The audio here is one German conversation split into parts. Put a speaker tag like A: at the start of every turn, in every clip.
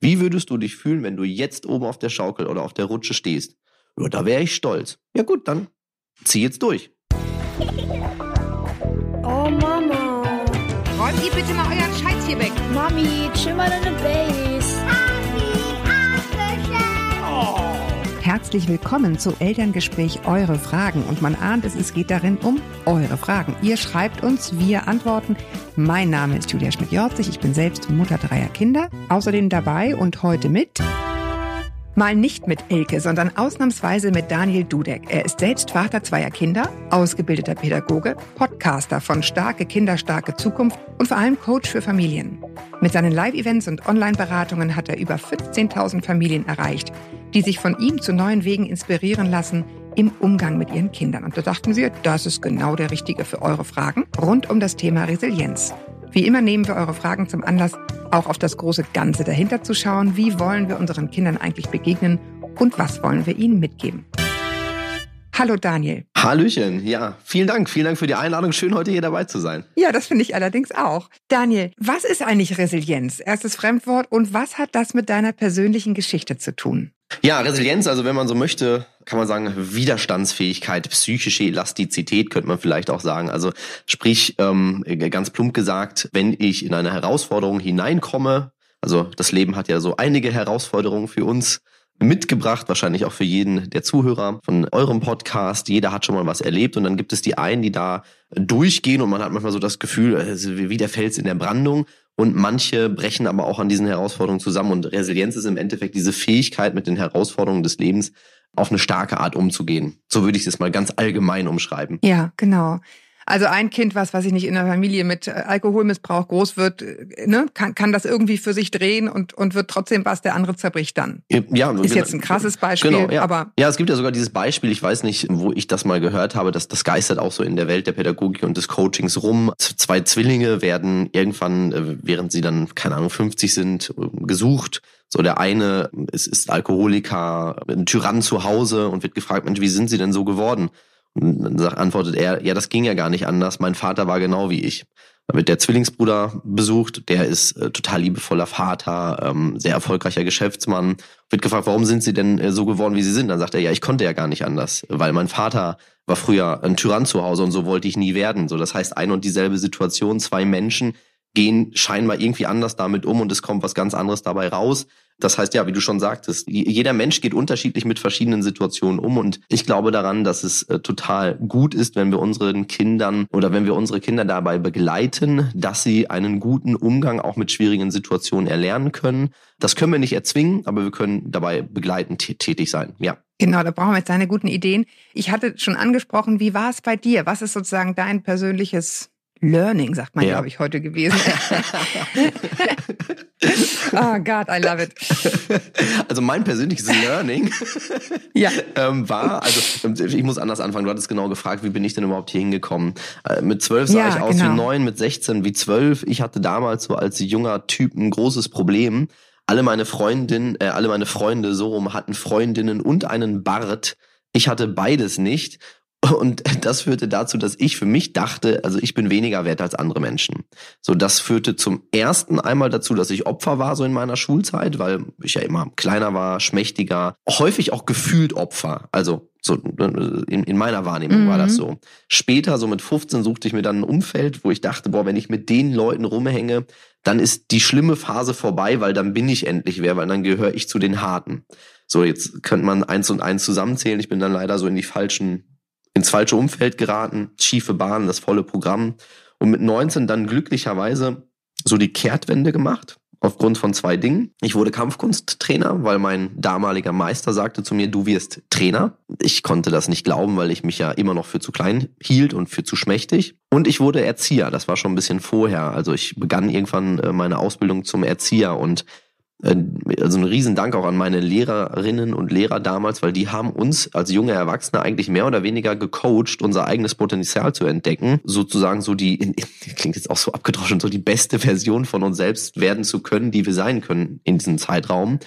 A: Wie würdest du dich fühlen, wenn du jetzt oben auf der Schaukel oder auf der Rutsche stehst? Ja, da wäre ich stolz. Ja gut, dann zieh jetzt durch.
B: Oh Mama.
C: Räumt ihr bitte mal euren Scheiß hier weg.
B: Mami, chill mal deine Base.
D: Herzlich willkommen zu Elterngespräch Eure Fragen. Und man ahnt es, es geht darin um eure Fragen. Ihr schreibt uns, wir antworten. Mein Name ist Julia Schmidt-Jorzig. Ich bin selbst Mutter dreier Kinder. Außerdem dabei und heute mit Mal nicht mit Elke, sondern ausnahmsweise mit Daniel Dudek. Er ist selbst Vater zweier Kinder, ausgebildeter Pädagoge, Podcaster von Starke Kinder, starke Zukunft und vor allem Coach für Familien. Mit seinen Live-Events und Online-Beratungen hat er über 15.000 Familien erreicht, die sich von ihm zu neuen Wegen inspirieren lassen im Umgang mit ihren Kindern. Und da dachten wir, das ist genau der Richtige für eure Fragen rund um das Thema Resilienz. Wie immer nehmen wir eure Fragen zum Anlass, auch auf das große Ganze dahinter zu schauen. Wie wollen wir unseren Kindern eigentlich begegnen und was wollen wir ihnen mitgeben? Hallo Daniel.
A: Hallöchen, ja, vielen Dank. Vielen Dank für die Einladung. Schön, heute hier dabei zu sein.
D: Ja, das finde ich allerdings auch. Daniel, was ist eigentlich Resilienz? Erstes Fremdwort und was hat das mit deiner persönlichen Geschichte zu tun?
A: Ja, Resilienz, also wenn man so möchte, kann man sagen, Widerstandsfähigkeit, psychische Elastizität könnte man vielleicht auch sagen. Also sprich, ähm, ganz plump gesagt, wenn ich in eine Herausforderung hineinkomme, also das Leben hat ja so einige Herausforderungen für uns mitgebracht, wahrscheinlich auch für jeden der Zuhörer von eurem Podcast. Jeder hat schon mal was erlebt und dann gibt es die einen, die da durchgehen und man hat manchmal so das Gefühl, wie der Fels in der Brandung und manche brechen aber auch an diesen Herausforderungen zusammen und Resilienz ist im Endeffekt diese Fähigkeit, mit den Herausforderungen des Lebens auf eine starke Art umzugehen. So würde ich es mal ganz allgemein umschreiben.
D: Ja, genau. Also ein Kind, was, was ich nicht in einer Familie mit äh, Alkoholmissbrauch groß wird, äh, ne, kann, kann das irgendwie für sich drehen und, und wird trotzdem was, der andere zerbricht dann.
A: Ja,
D: ist jetzt ein krasses Beispiel,
A: genau, ja.
D: aber.
A: Ja, es gibt ja sogar dieses Beispiel, ich weiß nicht, wo ich das mal gehört habe, dass das geistert auch so in der Welt der Pädagogik und des Coachings rum. Zwei Zwillinge werden irgendwann, äh, während sie dann, keine Ahnung, 50 sind, gesucht. So der eine ist, ist Alkoholiker, ein Tyrann zu Hause und wird gefragt, Mensch, wie sind sie denn so geworden? Und dann sagt, antwortet er, ja, das ging ja gar nicht anders. Mein Vater war genau wie ich. Dann wird der Zwillingsbruder besucht, der ist äh, total liebevoller Vater, ähm, sehr erfolgreicher Geschäftsmann. Wird gefragt, warum sind sie denn äh, so geworden, wie sie sind? Dann sagt er, ja, ich konnte ja gar nicht anders, weil mein Vater war früher ein Tyrann zu Hause und so wollte ich nie werden. So, das heißt, ein und dieselbe Situation, zwei Menschen gehen scheinbar irgendwie anders damit um und es kommt was ganz anderes dabei raus. Das heißt, ja, wie du schon sagtest, jeder Mensch geht unterschiedlich mit verschiedenen Situationen um und ich glaube daran, dass es äh, total gut ist, wenn wir unseren Kindern oder wenn wir unsere Kinder dabei begleiten, dass sie einen guten Umgang auch mit schwierigen Situationen erlernen können. Das können wir nicht erzwingen, aber wir können dabei begleitend tätig sein. Ja.
D: Genau, da brauchen wir jetzt deine guten Ideen. Ich hatte schon angesprochen, wie war es bei dir? Was ist sozusagen dein persönliches Learning, sagt man, ja. glaube ich, heute gewesen. oh God, I love it.
A: Also mein persönliches Learning ja. ähm, war, also ich muss anders anfangen, du hattest genau gefragt, wie bin ich denn überhaupt hier hingekommen? Äh, mit zwölf sah ja, ich aus genau. wie neun, mit sechzehn wie zwölf. Ich hatte damals so als junger Typ ein großes Problem. Alle meine Freundinnen, äh, alle meine Freunde so rum hatten Freundinnen und einen Bart. Ich hatte beides nicht und das führte dazu, dass ich für mich dachte, also ich bin weniger wert als andere Menschen. So, das führte zum ersten einmal dazu, dass ich Opfer war so in meiner Schulzeit, weil ich ja immer kleiner war, schmächtiger, häufig auch gefühlt Opfer. Also so in, in meiner Wahrnehmung mhm. war das mhm. so. Später, so mit 15, suchte ich mir dann ein Umfeld, wo ich dachte, boah, wenn ich mit den Leuten rumhänge, dann ist die schlimme Phase vorbei, weil dann bin ich endlich wer, weil dann gehöre ich zu den Harten. So, jetzt könnte man eins und eins zusammenzählen. Ich bin dann leider so in die falschen ins falsche Umfeld geraten, schiefe Bahn, das volle Programm und mit 19 dann glücklicherweise so die Kehrtwende gemacht aufgrund von zwei Dingen. Ich wurde Kampfkunsttrainer, weil mein damaliger Meister sagte zu mir, du wirst Trainer. Ich konnte das nicht glauben, weil ich mich ja immer noch für zu klein hielt und für zu schmächtig. Und ich wurde Erzieher, das war schon ein bisschen vorher. Also ich begann irgendwann äh, meine Ausbildung zum Erzieher und also ein Riesendank auch an meine Lehrerinnen und Lehrer damals, weil die haben uns als junge Erwachsene eigentlich mehr oder weniger gecoacht, unser eigenes Potenzial zu entdecken, sozusagen so die, klingt jetzt auch so abgedroschen, so die beste Version von uns selbst werden zu können, die wir sein können in diesem Zeitraum.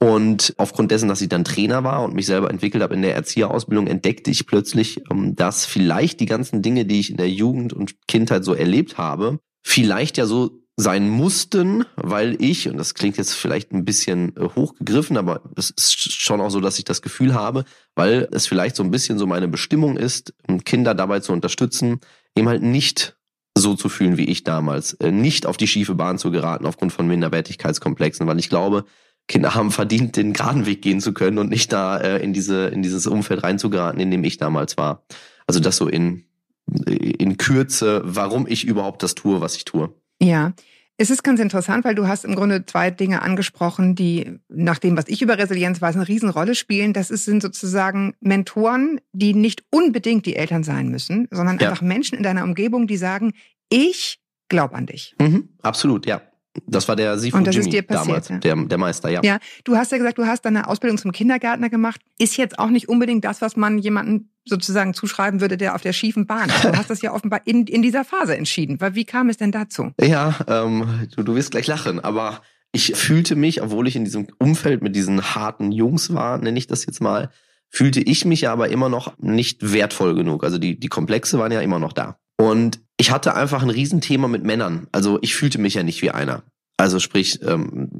A: Und aufgrund dessen, dass ich dann Trainer war und mich selber entwickelt habe in der Erzieherausbildung, entdeckte ich plötzlich, ähm, dass vielleicht die ganzen Dinge, die ich in der Jugend und Kindheit so erlebt habe, vielleicht ja so sein mussten, weil ich, und das klingt jetzt vielleicht ein bisschen äh, hochgegriffen, aber es ist schon auch so, dass ich das Gefühl habe, weil es vielleicht so ein bisschen so meine Bestimmung ist, Kinder dabei zu unterstützen, eben halt nicht so zu fühlen wie ich damals, äh, nicht auf die schiefe Bahn zu geraten aufgrund von Minderwertigkeitskomplexen, weil ich glaube, Kinder haben verdient, den geraden Weg gehen zu können und nicht da äh, in diese in dieses Umfeld reinzugeraten, in dem ich damals war. Also das so in in Kürze, warum ich überhaupt das tue, was ich tue.
D: Ja. Es ist ganz interessant, weil du hast im Grunde zwei Dinge angesprochen, die nach dem, was ich über Resilienz weiß, eine Riesenrolle spielen. Das sind sozusagen Mentoren, die nicht unbedingt die Eltern sein müssen, sondern ja. einfach Menschen in deiner Umgebung, die sagen, ich glaube an dich.
A: Mhm, absolut, ja. Das war der Sifu Jimmy damals, ja. der, der Meister, ja.
D: Ja, du hast ja gesagt, du hast deine Ausbildung zum Kindergärtner gemacht. Ist jetzt auch nicht unbedingt das, was man jemanden sozusagen zuschreiben würde, der auf der schiefen Bahn ist. Du hast das ja offenbar in, in dieser Phase entschieden. Wie kam es denn dazu?
A: Ja, ähm, du, du wirst gleich lachen, aber ich fühlte mich, obwohl ich in diesem Umfeld mit diesen harten Jungs war, nenne ich das jetzt mal, fühlte ich mich ja aber immer noch nicht wertvoll genug. Also die, die Komplexe waren ja immer noch da. Und ich hatte einfach ein Riesenthema mit Männern. Also ich fühlte mich ja nicht wie einer. Also sprich, ähm,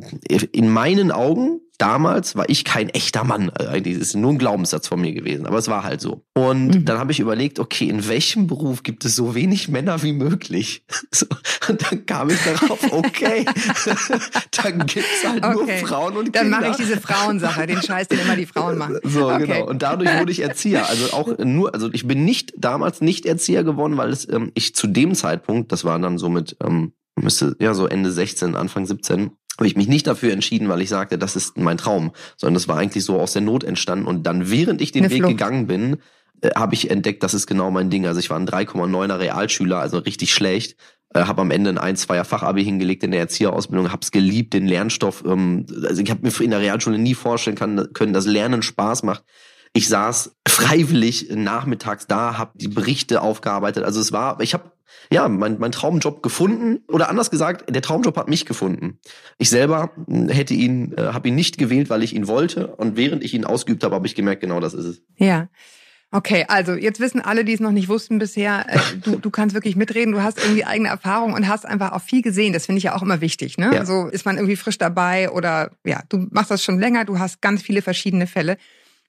A: in meinen Augen damals war ich kein echter Mann. Äh, eigentlich ist nur ein Glaubenssatz von mir gewesen, aber es war halt so. Und mhm. dann habe ich überlegt, okay, in welchem Beruf gibt es so wenig Männer wie möglich? So, und dann kam ich darauf, okay, dann gibt's halt okay. nur Frauen und Kinder.
D: Dann mache ich diese Frauensache, den Scheiß, den immer die Frauen machen.
A: So, okay. genau. Und dadurch wurde ich Erzieher. Also auch nur, also ich bin nicht damals nicht Erzieher geworden, weil es ähm, ich zu dem Zeitpunkt, das war dann so mit ähm, müsste ja so Ende 16, Anfang 17, habe ich mich nicht dafür entschieden, weil ich sagte, das ist mein Traum, sondern das war eigentlich so aus der Not entstanden. Und dann, während ich den Eine Weg Flucht. gegangen bin, äh, habe ich entdeckt, das ist genau mein Ding. Also ich war ein 3,9er Realschüler, also richtig schlecht. Äh, habe am Ende ein 1 2 Fachabi hingelegt in der Erzieherausbildung, habe es geliebt, den Lernstoff. Ähm, also ich habe mir in der Realschule nie vorstellen kann, können, dass Lernen Spaß macht. Ich saß freiwillig nachmittags da, habe die Berichte aufgearbeitet. Also es war, ich habe ja, mein, mein Traumjob gefunden oder anders gesagt, der Traumjob hat mich gefunden. Ich selber hm, hätte ihn, äh, habe ihn nicht gewählt, weil ich ihn wollte und während ich ihn ausgeübt habe, habe ich gemerkt, genau das ist es.
D: Ja. Okay, also jetzt wissen alle, die es noch nicht wussten bisher, äh, du, du kannst wirklich mitreden, du hast irgendwie eigene Erfahrung und hast einfach auch viel gesehen. Das finde ich ja auch immer wichtig. Ne? Ja. Also ist man irgendwie frisch dabei oder ja, du machst das schon länger, du hast ganz viele verschiedene Fälle.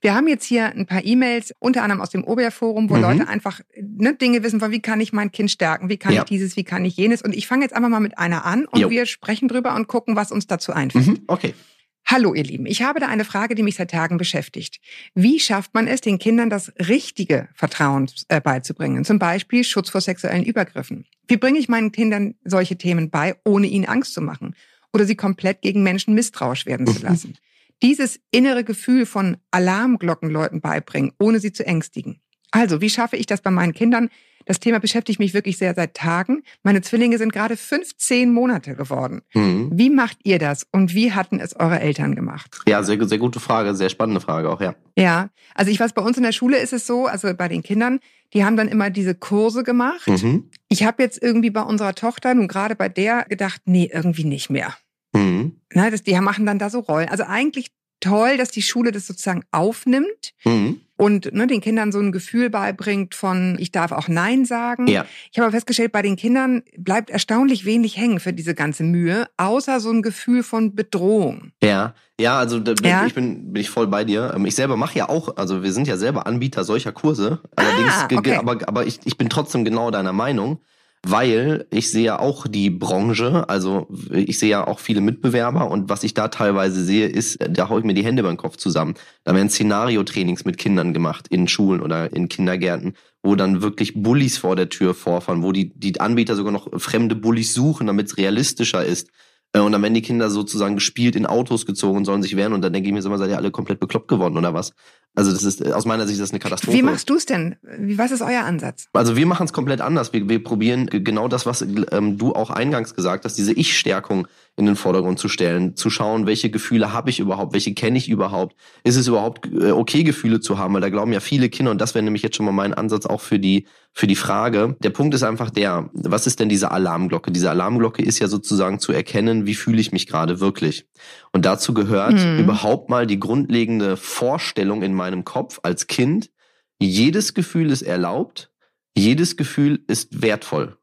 D: Wir haben jetzt hier ein paar E-Mails, unter anderem aus dem Oberforum, wo mhm. Leute einfach ne, Dinge wissen von, wie kann ich mein Kind stärken, wie kann ja. ich dieses, wie kann ich jenes. Und ich fange jetzt einfach mal mit einer an und jo. wir sprechen drüber und gucken, was uns dazu einfällt. Mhm.
A: Okay.
D: Hallo ihr Lieben, ich habe da eine Frage, die mich seit Tagen beschäftigt. Wie schafft man es, den Kindern das richtige Vertrauen äh, beizubringen? Zum Beispiel Schutz vor sexuellen Übergriffen. Wie bringe ich meinen Kindern solche Themen bei, ohne ihnen Angst zu machen? Oder sie komplett gegen Menschen misstrauisch werden zu lassen? Dieses innere Gefühl von Alarmglocken Leuten beibringen, ohne sie zu ängstigen. Also, wie schaffe ich das bei meinen Kindern? Das Thema beschäftigt mich wirklich sehr seit Tagen. Meine Zwillinge sind gerade 15 Monate geworden. Mhm. Wie macht ihr das und wie hatten es eure Eltern gemacht?
A: Ja, sehr, sehr gute Frage, sehr spannende Frage auch, ja.
D: Ja, also ich weiß, bei uns in der Schule ist es so, also bei den Kindern, die haben dann immer diese Kurse gemacht. Mhm. Ich habe jetzt irgendwie bei unserer Tochter, nun gerade bei der, gedacht, nee, irgendwie nicht mehr. Mhm. Na, das, die machen dann da so Rollen. Also eigentlich toll, dass die Schule das sozusagen aufnimmt mhm. und ne, den Kindern so ein Gefühl beibringt von, ich darf auch Nein sagen. Ja. Ich habe aber festgestellt, bei den Kindern bleibt erstaunlich wenig hängen für diese ganze Mühe, außer so ein Gefühl von Bedrohung.
A: Ja, ja, also da, ja. ich bin, bin ich voll bei dir. Ähm, ich selber mache ja auch, also wir sind ja selber Anbieter solcher Kurse. Allerdings, ah, okay. aber, aber ich, ich bin trotzdem genau deiner Meinung weil ich sehe ja auch die Branche, also ich sehe ja auch viele Mitbewerber und was ich da teilweise sehe, ist, da haue ich mir die Hände beim Kopf zusammen. Da werden Szenario-Trainings mit Kindern gemacht in Schulen oder in Kindergärten, wo dann wirklich Bullies vor der Tür vorfahren, wo die, die Anbieter sogar noch fremde Bullies suchen, damit es realistischer ist. Äh, und dann werden die Kinder sozusagen gespielt in Autos gezogen und sollen sich wehren. Und dann denke ich mir so immer, seid ihr alle komplett bekloppt geworden oder was? Also das ist aus meiner Sicht das ist eine Katastrophe.
D: Wie machst du es denn? Was ist euer Ansatz?
A: Also wir machen es komplett anders. Wir, wir probieren genau das, was ähm, du auch eingangs gesagt hast, diese Ich-Stärkung in den Vordergrund zu stellen, zu schauen, welche Gefühle habe ich überhaupt, welche kenne ich überhaupt, ist es überhaupt äh, okay, Gefühle zu haben, weil da glauben ja viele Kinder und das wäre nämlich jetzt schon mal mein Ansatz auch für die für die Frage. Der Punkt ist einfach der, was ist denn diese Alarmglocke? Diese Alarmglocke ist ja sozusagen zu erkennen, wie fühle ich mich gerade wirklich. Und dazu gehört mhm. überhaupt mal die grundlegende Vorstellung in meinem Kopf als Kind, jedes Gefühl ist erlaubt, jedes Gefühl ist wertvoll.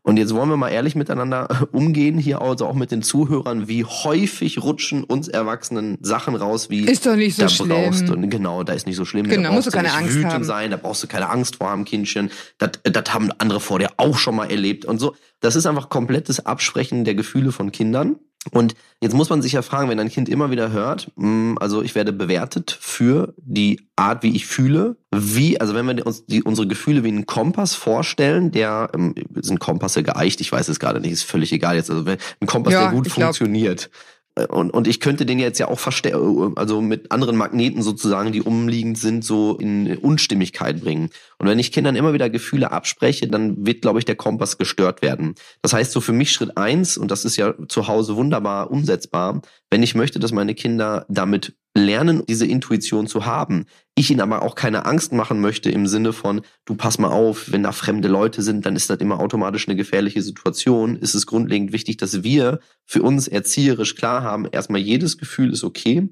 A: Und jetzt wollen wir mal ehrlich miteinander umgehen, hier also auch mit den Zuhörern, wie häufig rutschen uns Erwachsenen Sachen raus, wie
D: ist doch nicht so
A: da
D: schlimm.
A: brauchst du, genau, da ist nicht so schlimm,
D: genau,
A: da
D: musst du keine
A: nicht
D: Angst
A: wütend
D: haben.
A: sein, da brauchst du keine Angst vor haben, Kindchen. Das, das haben andere vor dir auch schon mal erlebt und so. Das ist einfach komplettes Absprechen der Gefühle von Kindern. Und jetzt muss man sich ja fragen, wenn ein Kind immer wieder hört, hm, also ich werde bewertet für die Art, wie ich fühle, wie, also wenn wir uns die, unsere Gefühle wie einen Kompass vorstellen, der, ähm, sind Kompasse geeicht, ich weiß es gerade nicht, ist völlig egal jetzt, also ein Kompass,
D: Ja,
A: der gut
D: glaub-
A: funktioniert. Äh, Und, und ich könnte den jetzt ja auch verstärken, also mit anderen Magneten sozusagen, die umliegend sind, so in Unstimmigkeit bringen. Und wenn ich Kindern immer wieder Gefühle abspreche, dann wird, glaube ich, der Kompass gestört werden. Das heißt, so für mich Schritt eins, und das ist ja zu Hause wunderbar umsetzbar, wenn ich möchte, dass meine Kinder damit lernen, diese Intuition zu haben, ich ihnen aber auch keine Angst machen möchte im Sinne von, du pass mal auf, wenn da fremde Leute sind, dann ist das immer automatisch eine gefährliche Situation, ist es grundlegend wichtig, dass wir für uns erzieherisch klar haben, erstmal jedes Gefühl ist okay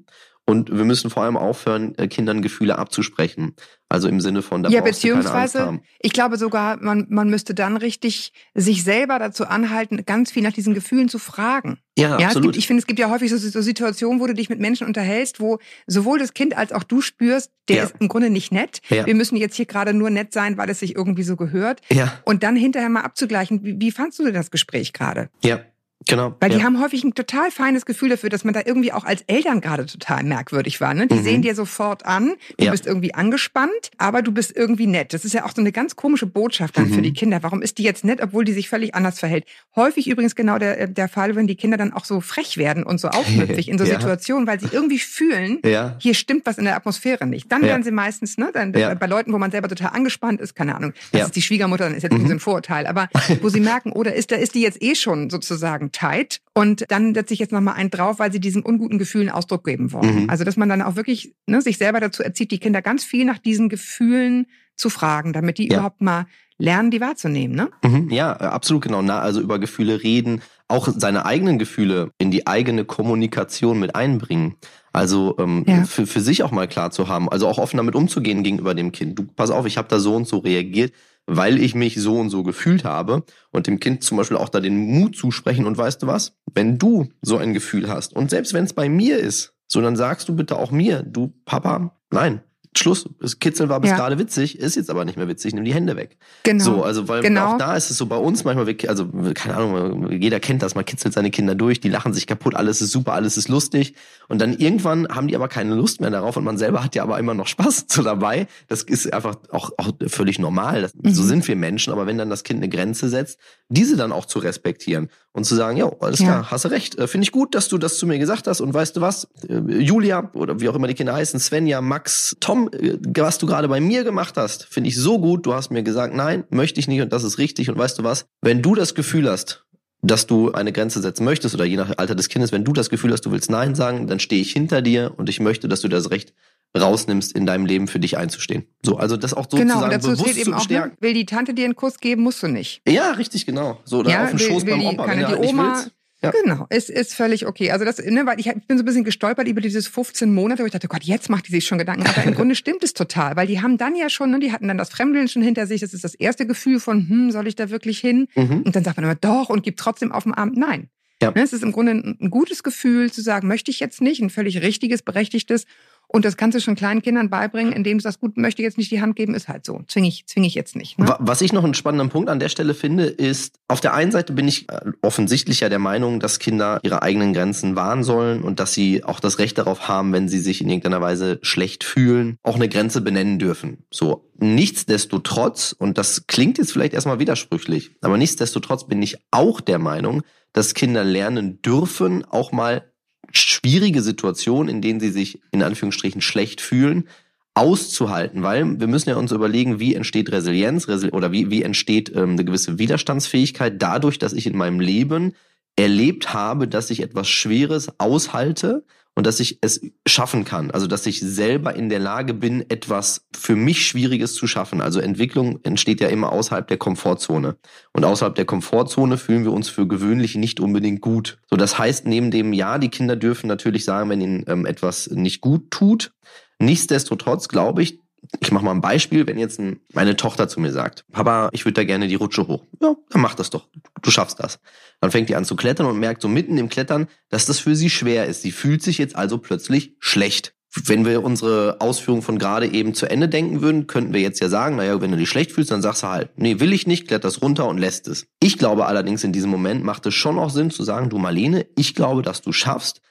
A: und wir müssen vor allem aufhören, äh, Kindern Gefühle abzusprechen. Also im Sinne von, da
D: ja,
A: brauchst du keine Angst
D: beziehungsweise,
A: haben.
D: ich glaube sogar, man, man müsste dann richtig sich selber dazu anhalten, ganz viel nach diesen Gefühlen zu fragen.
A: Ja,
D: Ja, es
A: absolut.
D: gibt, ich finde, es gibt ja häufig so, so Situationen, wo du dich mit Menschen unterhältst, wo sowohl das Kind als auch du spürst, der
A: Ja.
D: ist im Grunde nicht nett.
A: Ja.
D: Wir müssen jetzt hier gerade nur nett sein, weil es sich irgendwie so gehört.
A: ja,
D: Und dann hinterher mal abzugleichen, wie, wie fandst du denn das Gespräch gerade?
A: ja, genau.
D: Weil
A: ja.
D: die haben häufig ein total feines Gefühl dafür, dass man da irgendwie auch als Eltern gerade total merkwürdig war. Ne? Die
A: Mhm.
D: sehen dir sofort an, du
A: Ja.
D: bist irgendwie angespannt, aber du bist irgendwie nett. Das ist ja auch so eine ganz komische Botschaft dann
A: Mhm.
D: für die Kinder. Warum ist die jetzt nett, obwohl die sich völlig anders verhält? Häufig übrigens genau der, der Fall, wenn die Kinder dann auch so frech werden und so aufmüpfig in so
A: Ja.
D: Situationen, weil sie irgendwie fühlen, hier stimmt was in der Atmosphäre nicht. Dann werden sie meistens, ne, dann bei Leuten, wo man selber total angespannt ist, keine Ahnung, das ist die Schwiegermutter, dann ist jetzt irgendwie so ein Vorurteil, aber wo sie merken, oder ist da ist die jetzt eh schon sozusagen tight und dann setze ich jetzt nochmal einen drauf, weil sie diesen unguten Gefühlen Ausdruck geben wollen.
A: Mhm.
D: Also dass man dann auch wirklich ne, sich selber dazu erzieht, die Kinder ganz viel nach diesen Gefühlen zu fragen, damit die
A: Ja.
D: überhaupt mal lernen, die wahrzunehmen. Ne?
A: Mhm, ja, absolut genau. Na, also über Gefühle reden, auch seine eigenen Gefühle in die eigene Kommunikation mit einbringen. Also ähm,
D: Ja.
A: für, für sich auch mal klar zu haben, also auch offen damit umzugehen gegenüber dem Kind. Du, pass auf, ich habe da so und so reagiert, weil ich mich so und so gefühlt habe und dem Kind zum Beispiel auch da den Mut zusprechen und weißt du was, wenn du so ein Gefühl hast und selbst wenn es bei mir ist, so dann sagst du bitte auch mir, du Papa, nein, Schluss, das Kitzeln war bis
D: Ja.
A: gerade witzig, ist jetzt aber nicht mehr witzig, nimm die Hände weg.
D: Genau.
A: So, also weil
D: Genau.
A: auch da ist es so bei uns manchmal, also keine Ahnung, jeder kennt das, man kitzelt seine Kinder durch, die lachen sich kaputt, alles ist super, alles ist lustig und dann irgendwann haben die aber keine Lust mehr darauf und man selber hat ja aber immer noch Spaß so dabei. Das ist einfach auch, auch völlig normal, das, so
D: Mhm.
A: sind wir Menschen, aber wenn dann das Kind eine Grenze setzt, diese dann auch zu respektieren und zu sagen, ja, alles
D: Ja.
A: klar, hast du recht, äh, finde ich gut, dass du das zu mir gesagt hast. Und weißt du was, äh, Julia oder wie auch immer die Kinder heißen, Svenja, Max, Tom, äh, was du gerade bei mir gemacht hast, finde ich so gut, du hast mir gesagt, nein, möchte ich nicht und das ist richtig. Und weißt du was, wenn du das Gefühl hast, dass du eine Grenze setzen möchtest oder je nach Alter des Kindes, wenn du das Gefühl hast, du willst Nein sagen, dann stehe ich hinter dir und ich möchte, dass du das Recht rausnimmst, in deinem Leben für dich einzustehen. So, also das auch
D: genau,
A: sozusagen
D: und dazu
A: bewusst
D: zählt
A: zu
D: eben auch, ne,
A: bestärken.
D: will die Tante dir einen Kuss geben, musst du nicht.
A: Ja, richtig, genau. So, oder
D: ja,
A: auf
D: will,
A: Schoß
D: will
A: beim
D: die,
A: Opa, wenn du halt nicht
D: Oma,
A: willst. Ja.
D: Genau, ist, ist völlig okay. Also das, ne, weil ich, ich bin so ein bisschen gestolpert über dieses 15 Monate, wo ich dachte, oh Gott, jetzt macht die sich schon Gedanken. Aber im Grunde stimmt es total, weil die haben dann ja schon, ne, die hatten dann das Fremdeln schon hinter sich. Das ist das erste Gefühl von, hm, soll ich da wirklich hin?
A: Mhm.
D: Und dann sagt man immer doch und gibt trotzdem auf dem Arm nein.
A: Ja.
D: Ne, Es ist im Grunde ein, ein gutes Gefühl zu sagen, möchte ich jetzt nicht, ein völlig richtiges, berechtigtes. Und das kannst du schon kleinen Kindern beibringen, indem du sagst, gut, möchte jetzt nicht die Hand geben, ist halt so. Zwinge ich, zwinge ich jetzt nicht. Ne?
A: Wa- Was ich noch einen spannenden Punkt an der Stelle finde, ist, auf der einen Seite bin ich äh, offensichtlich ja der Meinung, dass Kinder ihre eigenen Grenzen wahren sollen und dass sie auch das Recht darauf haben, wenn sie sich in irgendeiner Weise schlecht fühlen, auch eine Grenze benennen dürfen. So. Nichtsdestotrotz, und das klingt jetzt vielleicht erstmal widersprüchlich, aber nichtsdestotrotz bin ich auch der Meinung, dass Kinder lernen dürfen, auch mal schwierige Situationen, in denen sie sich in Anführungsstrichen schlecht fühlen, auszuhalten, weil wir müssen ja uns überlegen, wie entsteht Resilienz Resi oder wie, wie entsteht ähm, eine gewisse Widerstandsfähigkeit dadurch, dass ich in meinem Leben erlebt habe, dass ich etwas Schweres aushalte und dass ich es schaffen kann. Also dass ich selber in der Lage bin, etwas für mich Schwieriges zu schaffen. Also Entwicklung entsteht ja immer außerhalb der Komfortzone. Und außerhalb der Komfortzone fühlen wir uns für gewöhnlich nicht unbedingt gut. So, das heißt, neben dem Ja, die Kinder dürfen natürlich sagen, wenn ihnen ähm, etwas nicht gut tut. Nichtsdestotrotz glaube ich, ich mache mal ein Beispiel, wenn jetzt meine Tochter zu mir sagt, Papa, ich würde da gerne die Rutsche hoch. Ja, dann mach das doch. Du schaffst das. Dann fängt die an zu klettern und merkt so mitten im Klettern, dass das für sie schwer ist. Sie fühlt sich jetzt also plötzlich schlecht. Wenn wir unsere Ausführung von gerade eben zu Ende denken würden, könnten wir jetzt ja sagen, naja, wenn du dich schlecht fühlst, dann sagst du halt, nee, will ich nicht, kletterst runter und lässt es. Ich glaube allerdings in diesem Moment macht es schon auch Sinn zu sagen, du Marlene, ich glaube, dass du schaffst,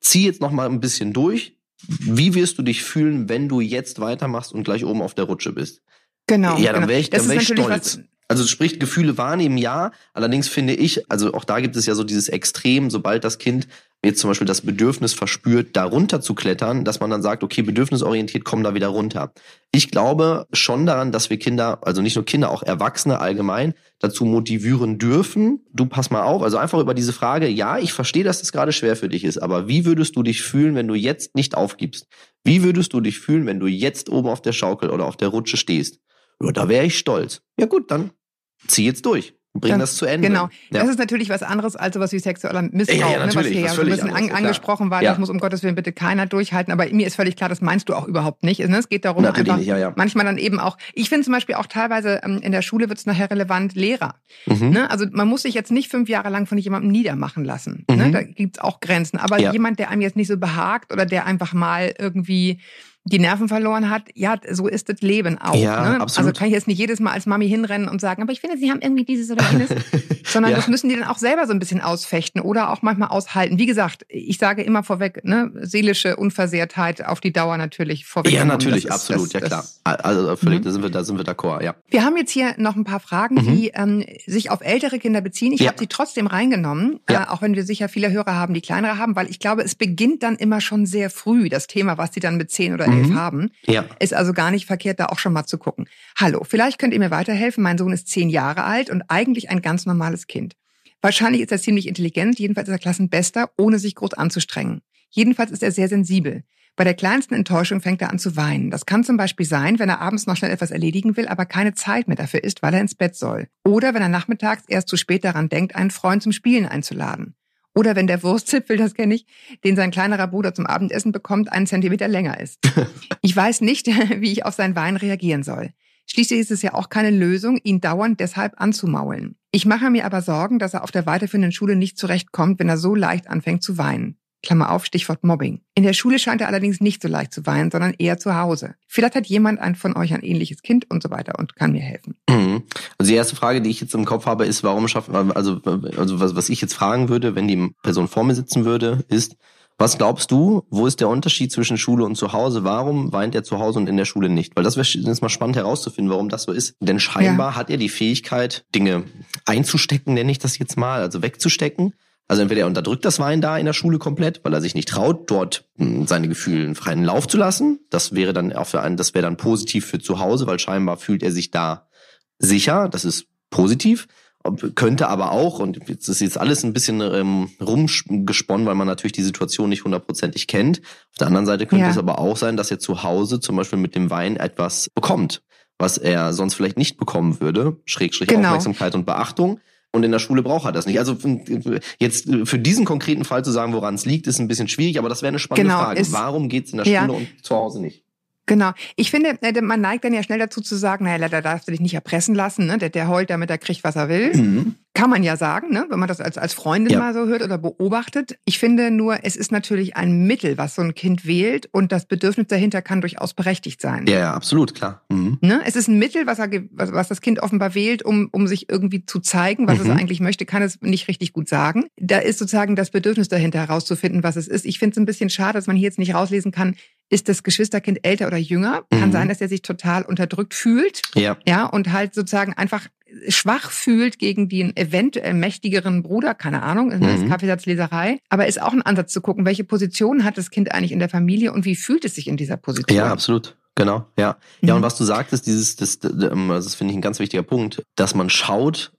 A: zieh jetzt noch mal ein bisschen durch, wie wirst du dich fühlen, wenn du jetzt weitermachst und gleich oben auf der Rutsche bist?
D: Genau.
A: Ja, dann wäre ich, dann wär ich stolz. Also sprich Gefühle wahrnehmen, ja. Allerdings finde ich, also auch da gibt es ja so dieses Extrem, sobald das Kind jetzt zum Beispiel das Bedürfnis verspürt, da runter zu klettern, dass man dann sagt, okay, bedürfnisorientiert, komm da wieder runter. Ich glaube schon daran, dass wir Kinder, also nicht nur Kinder, auch Erwachsene allgemein dazu motivieren dürfen. Du pass mal auf, also einfach über diese Frage, ja, ich verstehe, dass das gerade schwer für dich ist, aber wie würdest du dich fühlen, wenn du jetzt nicht aufgibst? Wie würdest du dich fühlen, wenn du jetzt oben auf der Schaukel oder auf der Rutsche stehst? Ja, da wäre ich stolz. Ja gut, dann zieh jetzt durch. Bring das zu Ende.
D: Genau. Ja. Das ist natürlich was anderes als sowas wie sexueller Missbrauch,
A: ja, ja,
D: ne, was hier
A: ja
D: so ein bisschen an, angesprochen war. Das muss um Gottes Willen bitte keiner durchhalten. Aber mir ist völlig klar, das meinst du auch überhaupt nicht. Ne? Es geht darum,
A: Natürlich
D: einfach
A: nicht,
D: manchmal dann eben auch, ich finde zum Beispiel auch teilweise ähm, in der Schule wird es nachher relevant, Lehrer.
A: Mhm.
D: Ne? Also man muss sich jetzt nicht fünf Jahre lang von jemandem niedermachen lassen. Ne?
A: Mhm.
D: Da gibt's auch Grenzen. Aber jemand, der einem jetzt nicht so behagt oder der einfach mal irgendwie die Nerven verloren hat, ja, so ist das Leben auch.
A: Ja,
D: ne?
A: absolut.
D: Also kann ich jetzt nicht jedes Mal als Mami hinrennen und sagen, aber ich finde, sie haben irgendwie dieses oder jenes, sondern
A: Ja.
D: das müssen die dann auch selber so ein bisschen ausfechten oder auch manchmal aushalten. Wie gesagt, ich sage immer vorweg, ne, seelische Unversehrtheit auf die Dauer natürlich vorweg.
A: Ja, natürlich,
D: ist-
A: absolut,
D: das-
A: ja klar.
D: das-
A: Also völlig,
D: Mhm.
A: da sind wir, da sind wir d'accord, ja.
D: wir haben jetzt hier noch ein paar Fragen,
A: Mhm.
D: die ähm, sich auf ältere Kinder beziehen. Ich
A: Ja.
D: habe sie trotzdem reingenommen,
A: Ja.
D: äh, auch wenn wir sicher viele Hörer haben, die kleinere haben, weil ich glaube, es beginnt dann immer schon sehr früh, das Thema, was sie dann mit zehn oder elf
A: Mhm.
D: haben.
A: Ja.
D: Ist also gar nicht verkehrt, da auch schon mal zu gucken. Hallo, vielleicht könnt ihr mir weiterhelfen. Mein Sohn ist zehn Jahre alt und eigentlich ein ganz normales Kind. Wahrscheinlich ist er ziemlich intelligent, jedenfalls ist er Klassenbester, ohne sich groß anzustrengen. Jedenfalls ist er sehr sensibel. Bei der kleinsten Enttäuschung fängt er an zu weinen. Das kann zum Beispiel sein, wenn er abends noch schnell etwas erledigen will, aber keine Zeit mehr dafür ist, weil er ins Bett soll. Oder wenn er nachmittags erst zu spät daran denkt, einen Freund zum Spielen einzuladen. Oder wenn der Wurstzipfel, das kenne ich, den sein kleinerer Bruder zum Abendessen bekommt, einen Zentimeter länger ist. Ich weiß nicht, wie ich auf sein Wein reagieren soll. Schließlich ist es ja auch keine Lösung, ihn dauernd deshalb anzumaulen. Ich mache mir aber Sorgen, dass er auf der weiterführenden Schule nicht zurechtkommt, wenn er so leicht anfängt zu weinen. Klammer auf, Stichwort Mobbing. In der Schule scheint er allerdings nicht so leicht zu weinen, sondern eher zu Hause. Vielleicht hat jemand ein von euch ein ähnliches Kind und so weiter und kann mir helfen.
A: Mhm. Also die erste Frage, die ich jetzt im Kopf habe, ist, warum schaffen, also, also was, was ich jetzt fragen würde, wenn die Person vor mir sitzen würde, ist, was glaubst du, wo ist der Unterschied zwischen Schule und zu Hause? Warum weint er zu Hause und in der Schule nicht? Weil das wäre jetzt mal spannend herauszufinden, warum das so ist. Denn scheinbar hat er die Fähigkeit, Dinge einzustecken, nenne ich das jetzt mal, also wegzustecken. Also entweder er unterdrückt das Wein da in der Schule komplett, weil er sich nicht traut, dort mh, seine Gefühle in freien Lauf zu lassen. Das wäre dann auch für einen, das wäre dann positiv für zu Hause, weil scheinbar fühlt er sich da sicher. Das ist positiv. Könnte aber auch, und das ist jetzt alles ein bisschen ähm, rumgesponnen, weil man natürlich die Situation nicht hundertprozentig kennt. Auf der anderen Seite könnte
D: Ja.
A: es aber auch sein, dass er zu Hause zum Beispiel mit dem Wein etwas bekommt, was er sonst vielleicht nicht bekommen würde. Schrägstrich
D: Genau.
A: Aufmerksamkeit und Beachtung. Und in der Schule braucht er das nicht. Also jetzt für diesen konkreten Fall zu sagen, woran es liegt, ist ein bisschen schwierig, aber das wäre eine spannende
D: Genau,
A: Frage. Warum geht's in der
D: Ja.
A: Schule und zu Hause nicht?
D: Genau. Ich finde, äh, man neigt dann ja schnell dazu zu sagen, naja, da darfst du dich nicht erpressen lassen, ne? Der, der heult, damit er kriegt, was er will.
A: Mhm.
D: Kann man ja sagen, ne? wenn man das als, als Freundin
A: Ja.
D: mal so hört oder beobachtet. Ich finde nur, es ist natürlich ein Mittel, was so ein Kind wählt und das Bedürfnis dahinter kann durchaus berechtigt sein.
A: Ja, ja, absolut, klar. Mhm.
D: Ne? Es ist ein Mittel, was, er, was, was das Kind offenbar wählt, um, um sich irgendwie zu zeigen, was es
A: Mhm.
D: eigentlich möchte, kann es nicht richtig gut sagen. Da ist sozusagen das Bedürfnis dahinter herauszufinden, was es ist. Ich finde es ein bisschen schade, dass man hier jetzt nicht rauslesen kann, ist das Geschwisterkind älter oder jünger? Kann
A: Mhm.
D: sein, dass er sich total unterdrückt fühlt
A: Ja.
D: ja, und halt sozusagen einfach schwach fühlt gegen den eventuell mächtigeren Bruder, keine Ahnung, das ist
A: Mhm.
D: Kaffeesatzleserei, aber ist auch ein Ansatz zu gucken, welche Position hat das Kind eigentlich in der Familie und wie fühlt es sich in dieser Position?
A: Ja, absolut. Genau, ja. Ja,
D: Mhm.
A: und was du sagtest, dieses, das, das, das finde ich ein ganz wichtiger Punkt, dass man schaut,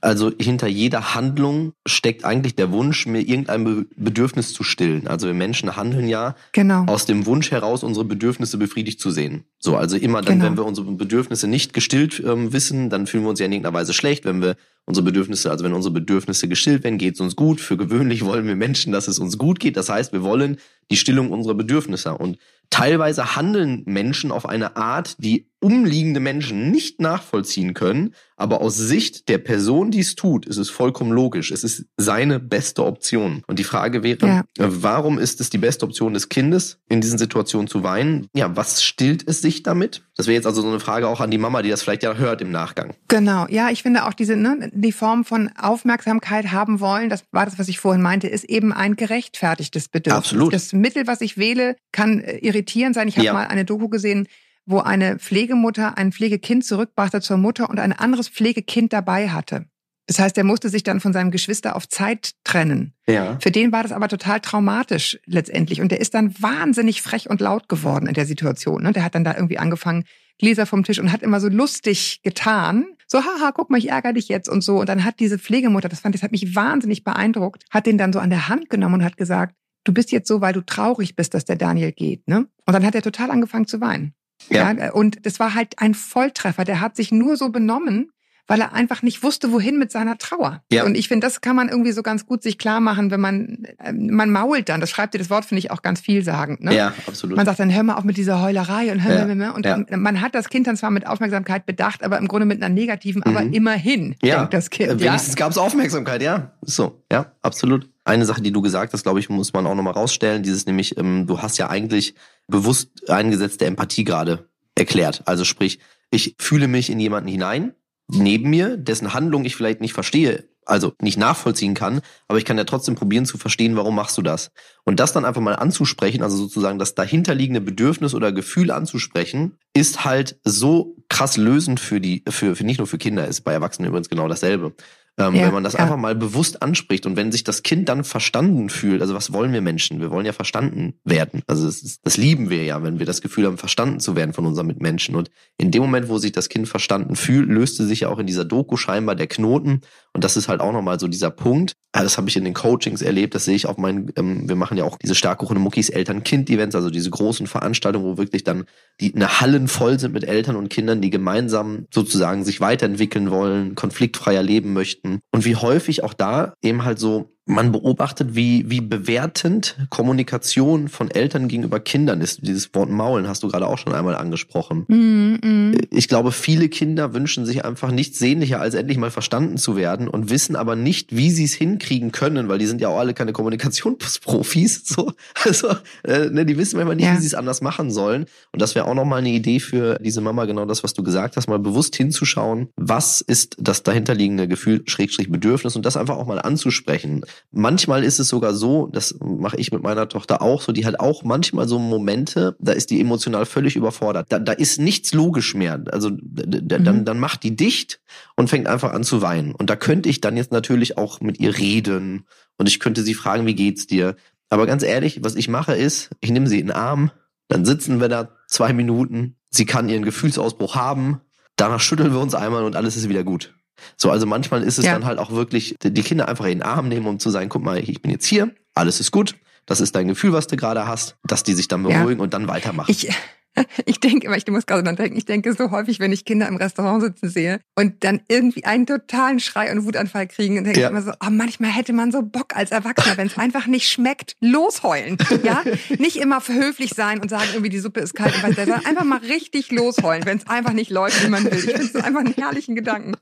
A: also hinter jeder Handlung steckt eigentlich der Wunsch, mir irgendein Be Bedürfnis zu stillen. Also wir Menschen handeln ja
D: Genau.
A: aus dem Wunsch heraus, unsere Bedürfnisse befriedigt zu sehen. So, also immer dann,
D: Genau.
A: wenn wir unsere Bedürfnisse nicht gestillt ähm, wissen, dann fühlen wir uns ja in irgendeiner Weise schlecht. Wenn wir unsere Bedürfnisse, also wenn unsere Bedürfnisse gestillt werden, geht es uns gut. Für gewöhnlich wollen wir Menschen, dass es uns gut geht. Das heißt, wir wollen die Stillung unserer Bedürfnisse. Und Teilweise handeln Menschen auf eine Art, die umliegende Menschen nicht nachvollziehen können, aber aus Sicht der Person, die es tut, ist es vollkommen logisch. Es ist seine beste Option. Und die Frage wäre, ja. warum ist es die beste Option des Kindes, in diesen Situationen zu weinen? Ja, was stillt es sich damit? Das wäre jetzt also so eine Frage auch an die Mama, die das vielleicht ja hört im Nachgang.
D: Genau, ja, ich finde auch diese, ne, die Form von Aufmerksamkeit haben wollen, das war das, was ich vorhin meinte, ist eben ein gerechtfertigtes Bedürfnis.
A: Absolut.
D: Das Mittel, was ich wähle, kann äh, irritierend sein. Ich habe ja. mal eine Doku gesehen, wo eine Pflegemutter ein Pflegekind zurückbrachte zur Mutter und ein anderes Pflegekind dabei hatte. Das heißt, er musste sich dann von seinem Geschwister auf Zeit trennen. Ja. Für den war das aber total traumatisch letztendlich. Und der ist dann wahnsinnig frech und laut geworden in der Situation. Und der hat dann da irgendwie angefangen, Gläser vom Tisch und hat immer so lustig getan. So, haha, guck mal, ich ärgere dich jetzt und so. Und dann hat diese Pflegemutter, das fand, das hat mich wahnsinnig beeindruckt, hat den dann so an der Hand genommen und hat gesagt, du bist jetzt so, weil du traurig bist, dass der Daniel geht, ne? Und dann hat er total angefangen zu weinen. Ja. ja. Und das war halt ein Volltreffer. Der hat sich nur so benommen, weil er einfach nicht wusste, wohin mit seiner Trauer. Ja. Und ich finde, das kann man irgendwie so ganz gut sich klar machen, wenn man, äh, man mault dann. Das schreibt dir das Wort, finde ich, auch ganz vielsagend. Ne?
A: Ja, absolut.
D: Man sagt dann, hör mal auf mit dieser Heulerei und hör ja. mal, und ja. man hat das Kind dann zwar mit Aufmerksamkeit bedacht, aber im Grunde mit einer negativen, mhm. aber immerhin,
A: ja. denkt das Kind. Wenigstens ja? gab es Aufmerksamkeit, ja. So, ja, absolut. Eine Sache, die du gesagt hast, glaube ich, muss man auch nochmal rausstellen, dieses nämlich, ähm, du hast ja eigentlich bewusst eingesetzte Empathie gerade erklärt. Also sprich, ich fühle mich in jemanden hinein, neben mir, dessen Handlung ich vielleicht nicht verstehe, also nicht nachvollziehen kann, aber ich kann ja trotzdem probieren zu verstehen, warum machst du das? Und das dann einfach mal anzusprechen, also sozusagen das dahinterliegende Bedürfnis oder Gefühl anzusprechen, ist halt so krass lösend für die, für, für nicht nur für Kinder, ist bei Erwachsenen übrigens genau dasselbe. Ähm, ja, wenn man das ja. einfach mal bewusst anspricht und wenn sich das Kind dann verstanden fühlt, also was wollen wir Menschen? Wir wollen ja verstanden werden. Also das, ist, das lieben wir ja, wenn wir das Gefühl haben, verstanden zu werden von unseren Mitmenschen. Und in dem Moment, wo sich das Kind verstanden fühlt, löste sich ja auch in dieser Doku scheinbar der Knoten. Und das ist halt auch nochmal so dieser Punkt. Das habe ich in den Coachings erlebt, das sehe ich auf meinen, ähm, wir machen ja auch diese starkkochende Muckis Eltern-Kind-Events, also diese großen Veranstaltungen, wo wirklich dann die eine Hallen voll sind mit Eltern und Kindern, die gemeinsam sozusagen sich weiterentwickeln wollen, konfliktfreier leben möchten. Und wie häufig auch da eben halt so man beobachtet, wie, wie bewertend Kommunikation von Eltern gegenüber Kindern ist. Dieses Wort Maulen hast du gerade auch schon einmal angesprochen. Mm, mm. Ich glaube, viele Kinder wünschen sich einfach nichts sehnlicher, als endlich mal verstanden zu werden und wissen aber nicht, wie sie es hinkriegen können, weil die sind ja auch alle keine Kommunikationsprofis. So. Also, äh, ne, die wissen manchmal nicht, ja. wie sie es anders machen sollen. Und das wäre auch nochmal eine Idee für diese Mama, genau das, was du gesagt hast, mal bewusst hinzuschauen, was ist das dahinterliegende Gefühl, Schrägstrich Bedürfnis und das einfach auch mal anzusprechen. Manchmal ist es sogar so, das mache ich mit meiner Tochter auch so, die hat auch manchmal so Momente, da ist die emotional völlig überfordert. Da, da ist nichts logisch mehr. Also dann, mhm. dann macht die dicht und fängt einfach an zu weinen. Und da könnte ich dann jetzt natürlich auch mit ihr reden und ich könnte sie fragen, wie geht's dir? Aber ganz ehrlich, was ich mache ist, ich nehme sie in den Arm, dann sitzen wir da zwei Minuten, sie kann ihren Gefühlsausbruch haben, danach schütteln wir uns einmal und alles ist wieder gut. So, also manchmal ist es ja. dann halt auch wirklich, die Kinder einfach in den Arm nehmen, um zu sagen, guck mal, ich bin jetzt hier, alles ist gut, das ist dein Gefühl, was du gerade hast, dass die sich dann beruhigen ja. und dann weitermachen.
D: Ich, ich denke immer, ich muss gerade dann denken, ich denke so häufig, wenn ich Kinder im Restaurant sitzen sehe und dann irgendwie einen totalen Schrei und Wutanfall kriegen, dann denke ja. ich immer so, oh, manchmal hätte man so Bock als Erwachsener, wenn es einfach nicht schmeckt, losheulen. Ja, nicht immer höflich sein und sagen, irgendwie die Suppe ist kalt und was sondern einfach mal richtig losheulen, wenn es einfach nicht läuft, wie man will. Ich finde es einfach einen herrlichen Gedanken.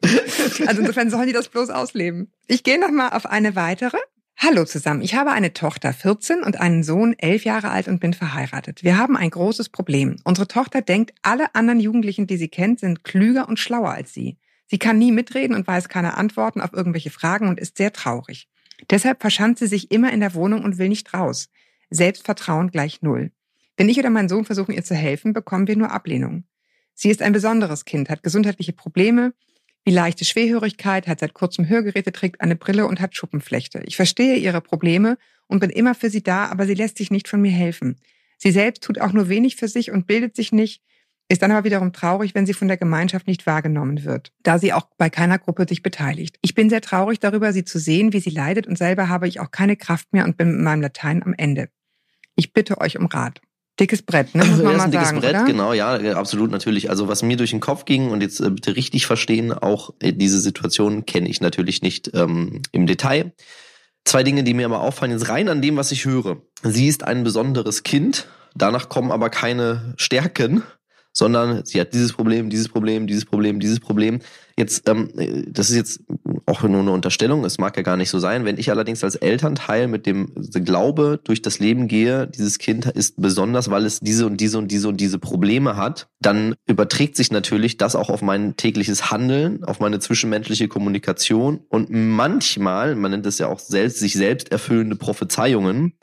D: Also insofern sollen die das bloß ausleben. Ich gehe noch mal auf eine weitere. Hallo zusammen, ich habe eine Tochter 14 und einen Sohn 11 Jahre alt und bin verheiratet. Wir haben ein großes Problem. Unsere Tochter denkt, alle anderen Jugendlichen, die sie kennt, sind klüger und schlauer als sie. Sie kann nie mitreden und weiß keine Antworten auf irgendwelche Fragen und ist sehr traurig. Deshalb verschanzt sie sich immer in der Wohnung und will nicht raus. Selbstvertrauen gleich null. Wenn ich oder mein Sohn versuchen, ihr zu helfen, bekommen wir nur Ablehnung. Sie ist ein besonderes Kind, hat gesundheitliche Probleme, wie leichte Schwerhörigkeit, hat seit kurzem Hörgeräte, trägt eine Brille und hat Schuppenflechte. Ich verstehe ihre Probleme und bin immer für sie da, aber sie lässt sich nicht von mir helfen. Sie selbst tut auch nur wenig für sich und bildet sich nicht, ist dann aber wiederum traurig, wenn sie von der Gemeinschaft nicht wahrgenommen wird, da sie auch bei keiner Gruppe sich beteiligt. Ich bin sehr traurig darüber, sie zu sehen, wie sie leidet und selber habe ich auch keine Kraft mehr und bin mit meinem Latein am Ende. Ich bitte euch um Rat. Dickes Brett, ne? Muss man
A: das
D: ist ein
A: dickes
D: sagen,
A: Brett,
D: oder?
A: genau, ja, absolut natürlich. Also was mir durch den Kopf ging und jetzt äh, bitte richtig verstehen, auch äh, diese Situation kenne ich natürlich nicht ähm, im Detail. Zwei Dinge, die mir aber auffallen, jetzt rein an dem, was ich höre. Sie ist ein besonderes Kind, danach kommen aber keine Stärken, sondern sie hat dieses Problem, dieses Problem, dieses Problem, dieses Problem. Jetzt, ähm, das ist jetzt auch nur eine Unterstellung, es mag ja gar nicht so sein. Wenn ich allerdings als Elternteil mit dem Glaube durch das Leben gehe, dieses Kind ist besonders, weil es diese und diese und diese und diese Probleme hat, dann überträgt sich natürlich das auch auf mein tägliches Handeln, auf meine zwischenmenschliche Kommunikation und manchmal, man nennt es ja auch selbst, sich selbst erfüllende Prophezeiungen,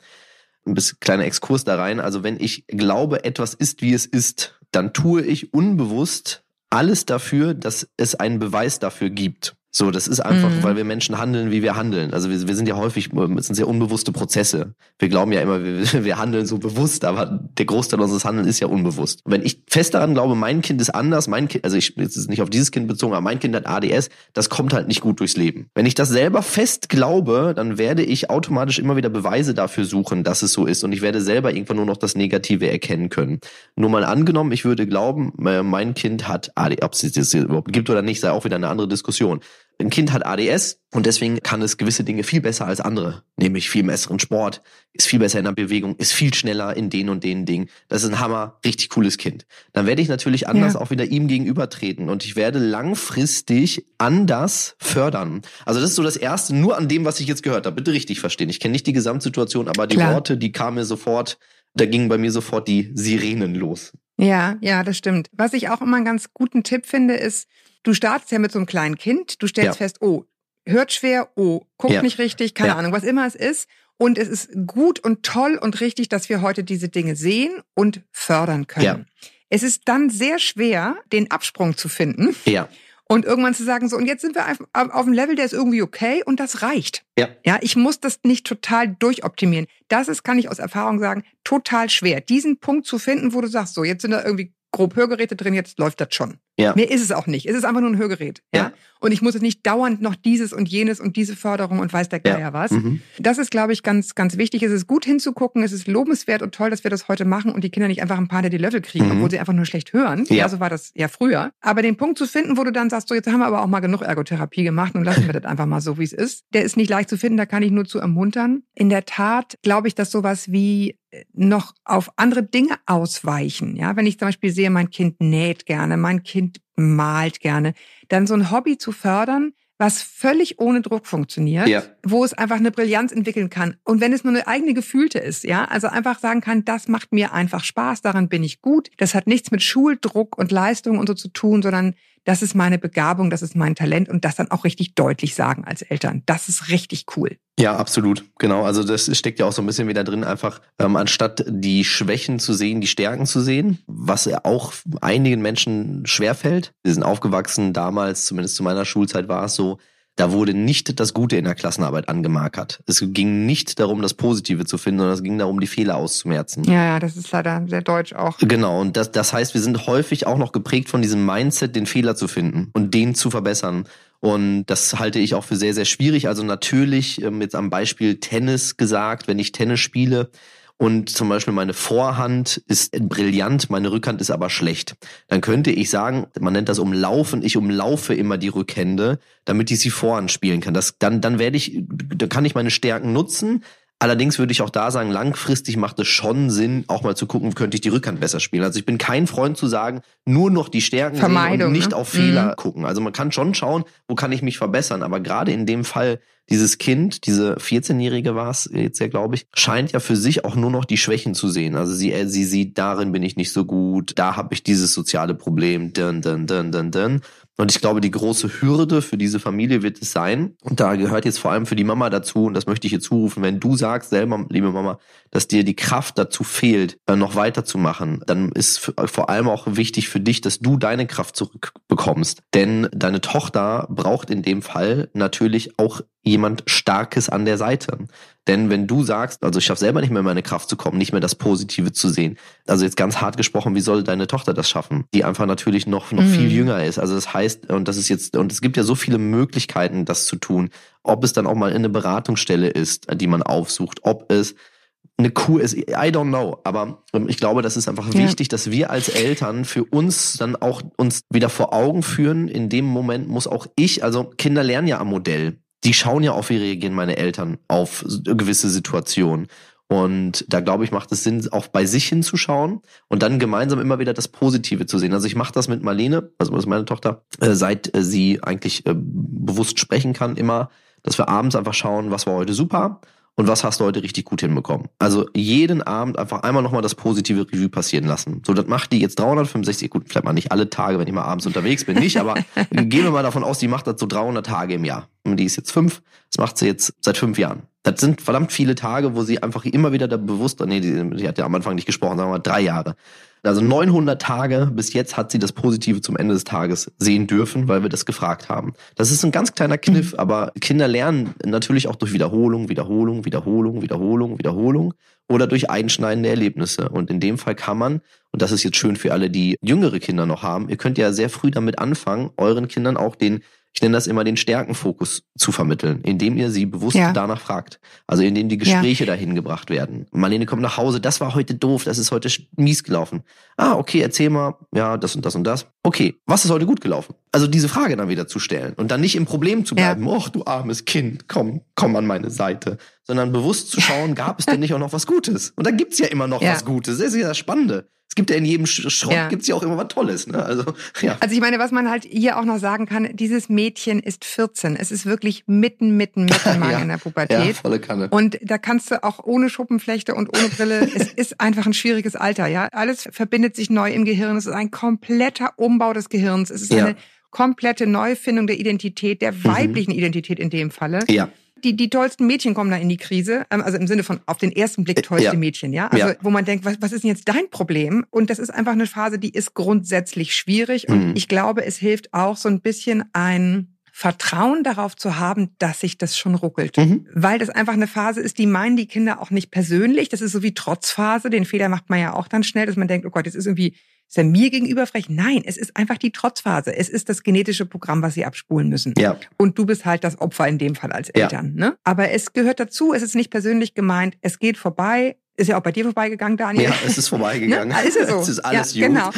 A: ein bisschen kleiner Exkurs da rein. Also wenn ich glaube, etwas ist, wie es ist, dann tue ich unbewusst alles dafür, dass es einen Beweis dafür gibt. So, das ist einfach, mhm. weil wir Menschen handeln, wie wir handeln. Also wir, wir sind ja häufig, es sind sehr unbewusste Prozesse. Wir glauben ja immer, wir, wir handeln so bewusst, aber der Großteil unseres Handelns ist ja unbewusst. Wenn ich fest daran glaube, mein Kind ist anders, mein Kind, also ich, jetzt ist nicht auf dieses Kind bezogen, aber mein Kind hat ADS, das kommt halt nicht gut durchs Leben. Wenn ich das selber fest glaube, dann werde ich automatisch immer wieder Beweise dafür suchen, dass es so ist und ich werde selber irgendwann nur noch das Negative erkennen können. Nur mal angenommen, ich würde glauben, äh, mein Kind hat ADS, ob es das überhaupt gibt oder nicht, sei auch wieder eine andere Diskussion ein Kind hat ADS und deswegen kann es gewisse Dinge viel besser als andere, nämlich viel besseren Sport, ist viel besser in der Bewegung, ist viel schneller in den und den Dingen. Das ist ein Hammer, richtig cooles Kind. Dann werde ich natürlich anders ja. auch wieder ihm gegenübertreten und ich werde langfristig anders fördern. Also das ist so das Erste, nur an dem, was ich jetzt gehört habe. Bitte richtig verstehen. Ich kenne nicht die Gesamtsituation, aber die Klar. Worte, die kamen mir sofort, da gingen bei mir sofort die Sirenen los.
D: Ja, ja, das stimmt. Was ich auch immer einen ganz guten Tipp finde, ist, du startest ja mit so einem kleinen Kind, du stellst ja. fest, oh, hört schwer, oh, guckt ja. nicht richtig, keine ja. Ahnung, was immer es ist. Und es ist gut und toll und richtig, dass wir heute diese Dinge sehen und fördern können. Ja. Es ist dann sehr schwer, den Absprung zu finden.
A: Ja.
D: Und irgendwann zu sagen, so, und jetzt sind wir auf, auf einem Level, der ist irgendwie okay und das reicht.
A: Ja.
D: Ja, ich muss das nicht total durchoptimieren. Das ist, kann ich aus Erfahrung sagen, total schwer. Diesen Punkt zu finden, wo du sagst, so, jetzt sind da irgendwie grob Hörgeräte drin, jetzt läuft das schon. Ja. Mehr ist es auch nicht. Es ist einfach nur ein Hörgerät. Ja. ja? Und ich muss jetzt nicht dauernd noch dieses und jenes und diese Förderung und weiß der Geier ja. was. Mhm. Das ist, glaube ich, ganz, ganz wichtig. Es ist gut hinzugucken. Es ist lobenswert und toll, dass wir das heute machen und die Kinder nicht einfach ein paar, der die Löffel kriegen, mhm. obwohl sie einfach nur schlecht hören. Ja. ja, so war das ja früher. Aber den Punkt zu finden, wo du dann sagst, so jetzt haben wir aber auch mal genug Ergotherapie gemacht und lassen wir das einfach mal so, wie es ist. Der ist nicht leicht zu finden. Da kann ich nur zu ermuntern. In der Tat glaube ich, dass sowas wie noch auf andere Dinge ausweichen. Ja, wenn ich zum Beispiel sehe, mein Kind näht gerne, mein Kind malt gerne, dann so ein Hobby zu fördern, was völlig ohne Druck funktioniert, ja. wo es einfach eine Brillanz entwickeln kann. Und wenn es nur eine eigene Gefühlte ist, ja, also einfach sagen kann, das macht mir einfach Spaß, daran bin ich gut. Das hat nichts mit Schuldruck und Leistung und so zu tun, sondern das ist meine Begabung, das ist mein Talent und das dann auch richtig deutlich sagen als Eltern. Das ist richtig cool.
A: Ja, absolut. Genau. Also das steckt ja auch so ein bisschen wieder drin, einfach ähm, anstatt die Schwächen zu sehen, die Stärken zu sehen, was auch einigen Menschen schwerfällt. Wir sind aufgewachsen damals, zumindest zu meiner Schulzeit war es so, da wurde nicht das Gute in der Klassenarbeit angemarkert. Es ging nicht darum, das Positive zu finden, sondern es ging darum, die Fehler auszumerzen.
D: Ja, ja, das ist leider sehr deutsch auch.
A: Genau, und das, das heißt, wir sind häufig auch noch geprägt von diesem Mindset, den Fehler zu finden und den zu verbessern. Und das halte ich auch für sehr, sehr schwierig. Also natürlich, ähm, jetzt am Beispiel Tennis gesagt, wenn ich Tennis spiele, und zum Beispiel meine Vorhand ist brillant, meine Rückhand ist aber schlecht. Dann könnte ich sagen, man nennt das umlaufen, ich umlaufe immer die Rückhände, damit ich sie Vorhand spielen kann. Das, dann, dann werde ich, dann kann ich meine Stärken nutzen, Allerdings würde ich auch da sagen, langfristig macht es schon Sinn, auch mal zu gucken, könnte ich die Rückhand besser spielen. Also ich bin kein Freund zu sagen, nur noch die Stärken sehen und nicht ne? auf Fehler mhm. gucken. Also man kann schon schauen, wo kann ich mich verbessern. Aber gerade in dem Fall, dieses Kind, diese 14-Jährige war es jetzt ja, glaube ich, scheint ja für sich auch nur noch die Schwächen zu sehen. Also sie, äh, sie sieht, darin bin ich nicht so gut, da habe ich dieses soziale Problem, dun, dun, dun, dun, dun. Und ich glaube, die große Hürde für diese Familie wird es sein, und da gehört jetzt vor allem für die Mama dazu, und das möchte ich hier zurufen, wenn du sagst selber, liebe Mama, dass dir die Kraft dazu fehlt, äh, noch weiterzumachen, dann ist vor allem auch wichtig für dich, dass du deine Kraft zurückbekommst. Denn deine Tochter braucht in dem Fall natürlich auch jemand Starkes an der Seite. Denn wenn du sagst, also ich schaffe selber nicht mehr meine Kraft zu kommen, nicht mehr das Positive zu sehen, also jetzt ganz hart gesprochen, wie soll deine Tochter das schaffen, die einfach natürlich noch, noch mhm. viel jünger ist. Also das heißt, und das ist jetzt, und es gibt ja so viele Möglichkeiten, das zu tun, ob es dann auch mal in eine Beratungsstelle ist, die man aufsucht, ob es eine Kuh ist, I don't know, aber ähm, ich glaube, das ist einfach ja. wichtig, dass wir als Eltern für uns dann auch uns wieder vor Augen führen. In dem Moment muss auch ich, also Kinder lernen ja am Modell die schauen ja auf, wie reagieren meine Eltern auf gewisse Situationen. Und da glaube ich, macht es Sinn, auch bei sich hinzuschauen und dann gemeinsam immer wieder das Positive zu sehen. Also ich mache das mit Marlene, also das ist meine Tochter, äh, seit äh, sie eigentlich äh, bewusst sprechen kann, immer, dass wir abends einfach schauen, was war heute super und was hast du heute richtig gut hinbekommen. Also jeden Abend einfach einmal nochmal das positive Review passieren lassen. So, das macht die jetzt 365, gut, vielleicht mal nicht alle Tage, wenn ich mal abends unterwegs bin, nicht, aber gehen wir mal davon aus, die macht das so 300 Tage im Jahr. Und die ist jetzt fünf, das macht sie jetzt seit fünf Jahren. Das sind verdammt viele Tage, wo sie einfach immer wieder da bewusst, nee, die, die hat ja am Anfang nicht gesprochen, sagen wir mal drei Jahre. Also 900 Tage bis jetzt hat sie das Positive zum Ende des Tages sehen dürfen, weil wir das gefragt haben. Das ist ein ganz kleiner Kniff, mhm. aber Kinder lernen natürlich auch durch Wiederholung, Wiederholung, Wiederholung, Wiederholung, Wiederholung oder durch einschneidende Erlebnisse. Und in dem Fall kann man, und das ist jetzt schön für alle, die jüngere Kinder noch haben, ihr könnt ja sehr früh damit anfangen, euren Kindern auch den ich nenne das immer den Stärkenfokus zu vermitteln, indem ihr sie bewusst ja. danach fragt. Also indem die Gespräche ja. dahin gebracht werden. Marlene kommt nach Hause, das war heute doof, das ist heute mies gelaufen. Ah, okay, erzähl mal, ja, das und das und das. Okay, was ist heute gut gelaufen? Also diese Frage dann wieder zu stellen und dann nicht im Problem zu bleiben, ja. du armes Kind, komm, komm an meine Seite, sondern bewusst zu schauen, gab es denn nicht auch noch was Gutes? Und da gibt's ja immer noch ja. was Gutes. Das ist ja das Spannende es gibt ja in jedem Schrott ja. gibt's ja auch immer was Tolles. Ne? Also, ja.
D: also ich meine, was man halt hier auch noch sagen kann, dieses Mädchen ist 14. Es ist wirklich mitten, mitten, mitten mal ja. in der Pubertät. Ja,
A: volle Kanne.
D: Und da kannst du auch ohne Schuppenflechte und ohne Brille, es ist einfach ein schwieriges Alter. Ja, Alles verbindet sich neu im Gehirn. Es ist ein kompletter Umbau des Gehirns. Es ist eine komplette Neufindung der Identität, der mhm. weiblichen mhm. Identität in dem Falle.
A: Ja
D: die, die tollsten Mädchen kommen da in die Krise, ähm, also im Sinne von auf den ersten Blick tollste ja. Mädchen, ja. Also ja. wo man denkt, was, was ist denn jetzt dein Problem? Und das ist einfach eine Phase, die ist grundsätzlich schwierig. Und mhm. ich glaube, es hilft auch so ein bisschen ein Vertrauen darauf zu haben, dass sich das schon ruckelt. Mhm. Weil das einfach eine Phase ist, die meinen die Kinder auch nicht persönlich. Das ist so wie Trotzphase. Den Fehler macht man ja auch dann schnell, dass man denkt, oh Gott, jetzt ist irgendwie ist er mir gegenüber frech? Nein, es ist einfach die Trotzphase. Es ist das genetische Programm, was sie abspulen müssen.
A: Ja.
D: Und du bist halt das Opfer in dem Fall als Eltern. Ja. Ne? Aber es gehört dazu, es ist nicht persönlich gemeint, es geht vorbei. Ist ja auch bei dir vorbeigegangen, Daniel.
A: Ja, es ist vorbeigegangen.
D: ne? Ist es so.
A: es ist alles
D: ja. Genau.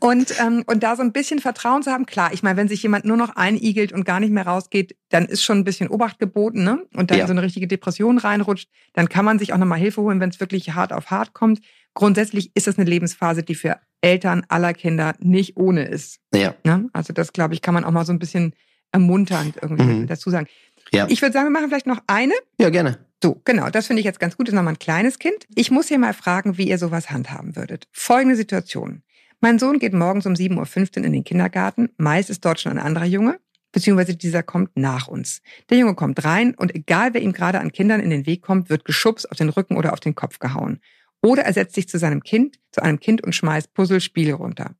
D: Und, ähm, und da so ein bisschen Vertrauen zu haben, klar, ich meine, wenn sich jemand nur noch einigelt und gar nicht mehr rausgeht, dann ist schon ein bisschen Obacht geboten, ne? Und dann ja. so eine richtige Depression reinrutscht, dann kann man sich auch nochmal Hilfe holen, wenn es wirklich hart auf hart kommt. Grundsätzlich ist das eine Lebensphase, die für Eltern aller Kinder nicht ohne ist.
A: Ja.
D: Ne? Also das, glaube ich, kann man auch mal so ein bisschen ermunternd irgendwie mhm. dazu sagen. Ja. Ich würde sagen, wir machen vielleicht noch eine.
A: Ja, gerne.
D: So, genau, das finde ich jetzt ganz gut. Das ist nochmal ein kleines Kind. Ich muss hier mal fragen, wie ihr sowas handhaben würdet. Folgende Situation. Mein Sohn geht morgens um 7.15 Uhr in den Kindergarten. Meist ist dort schon ein anderer Junge, beziehungsweise dieser kommt nach uns. Der Junge kommt rein und egal wer ihm gerade an Kindern in den Weg kommt, wird geschubst auf den Rücken oder auf den Kopf gehauen. Oder er setzt sich zu seinem Kind, zu einem Kind und schmeißt Puzzlespiele runter.